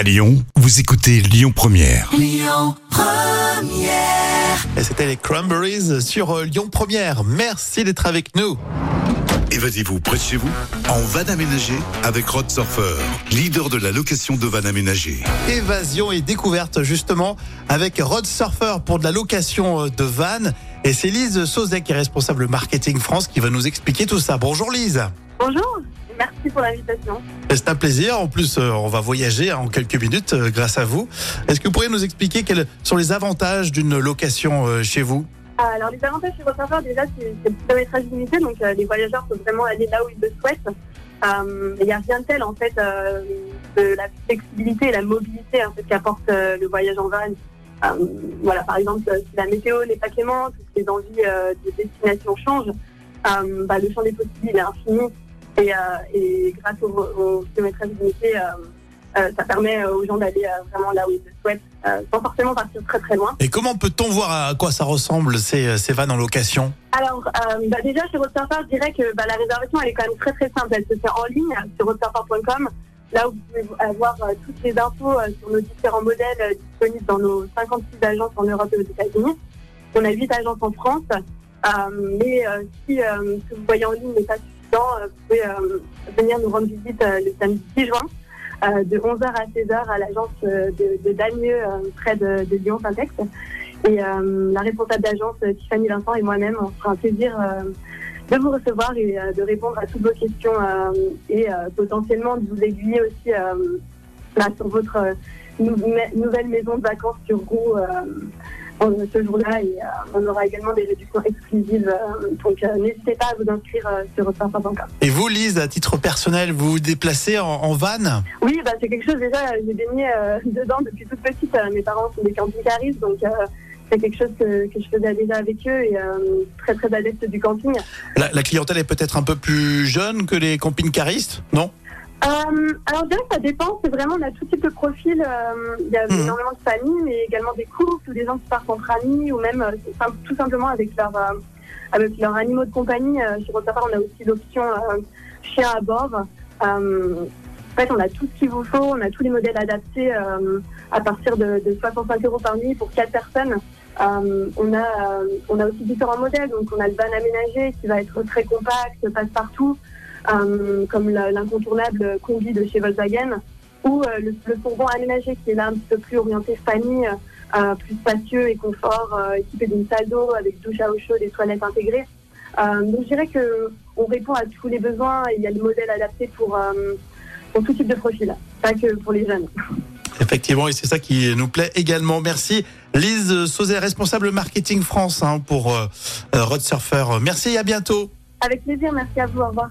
À Lyon, vous écoutez Lyon Première. Et c'était les Cranberries sur euh, Lyon Première. Merci d'être avec nous. Évadez-vous près de chez vous en van aménagé avec Rod Surfer, leader de la location de van aménagé. Évasion et découverte justement avec Rod Surfer pour de la location euh, de van. Et c'est Lise Sauzet qui est responsable marketing France qui va nous expliquer tout ça. Bonjour Lise. Bonjour, merci pour l'invitation. C'est un plaisir. En plus, euh, on va voyager en quelques minutes euh, grâce à vous. Est-ce que vous pourriez nous expliquer quels sont les avantages d'une location euh, chez vous? Alors, les avantages chez Rotterdam, déjà, c'est le kilométrage limité, donc euh, les voyageurs peuvent vraiment aller là où ils le souhaitent. Euh, Il n'y a rien de tel, en fait, euh, de la flexibilité et la mobilité en fait, qu'apporte euh, le voyage en van. Euh, voilà, par exemple, euh, si la météo n'est pas clémente, si les envies euh, de destination changent, euh, bah, le champ des possibles est infini. Et, euh, et grâce au, au kilométrage limité, euh, euh, ça permet aux gens d'aller vraiment là où ils le souhaitent, sans forcément partir très très loin. Et comment peut-on voir à quoi ça ressemble ces, ces vannes en location? Alors, euh, bah déjà, chez Roadsurfer, je dirais que bah, la réservation, elle est quand même très très simple. Elle se fait en ligne sur roadsurfer.com. Là où vous pouvez avoir euh, toutes les infos euh, sur nos différents modèles disponibles dans nos 56 agences en Europe et aux États-Unis. On a 8 agences en France. Mais si ce que vous voyez en ligne n'est pas suffisant, euh, vous pouvez euh, venir nous rendre visite euh, le samedi 6 juin de 11h à 16h à l'agence de, de Dagneux près de, de Lyon Syntex. Et la responsable d'agence, Tiffany Vincent et moi-même, on fera un plaisir de vous recevoir et de répondre à toutes vos questions et potentiellement de vous aiguiller aussi sur votre nouvelle maison de vacances sur roue euh, ce jour-là. Et euh, on aura également des réductions exclusives. euh, donc n'hésitez pas à vous inscrire sur roadsurfer.com. Et vous, Lise, à titre personnel, vous vous déplacez en, en van? Oui, bah, c'est quelque chose déjà, j'ai baigné dedans depuis toute petite. Mes parents sont des camping-caristes, donc c'est quelque chose que, que je faisais déjà avec eux et euh, très très adepte du camping. la, la clientèle est peut-être un peu plus jeune que les camping-caristes, non? Euh, alors je dirais que ça dépend, c'est vraiment, on a tout type de profil. Euh, Il y a Mhm. énormément de familles, mais également des couples ou des gens qui partent entre amis ou même euh, tout simplement avec leur, euh, avec leurs animaux de compagnie. Euh, chez Rotterdam, on a aussi l'option euh, chien à bord. Euh, en fait, on a tout ce qu'il vous faut, on a tous les modèles adaptés euh, à partir de, de 65 euros par nuit pour 4 personnes. Euh, on, a, euh, on a aussi différents modèles, donc on a le van aménagé qui va être très compact, passe partout, euh, comme la- l'incontournable combi de chez Volkswagen, ou euh, le, le fourgon aménagé qui est là un petit peu plus orienté famille, euh, plus spacieux et confort, euh, équipé d'une salle d'eau avec douche à eau chaude et toilettes intégrées. Euh, donc je dirais que on répond à tous les besoins et il y a le modèle adapté pour, euh, pour tout type de profil, pas que pour les jeunes. Effectivement, et c'est ça qui nous plaît également. Merci Lise Sauzet, responsable marketing France hein, pour euh, euh, Road Surfer. Merci et à bientôt. Avec plaisir, merci à vous, au revoir.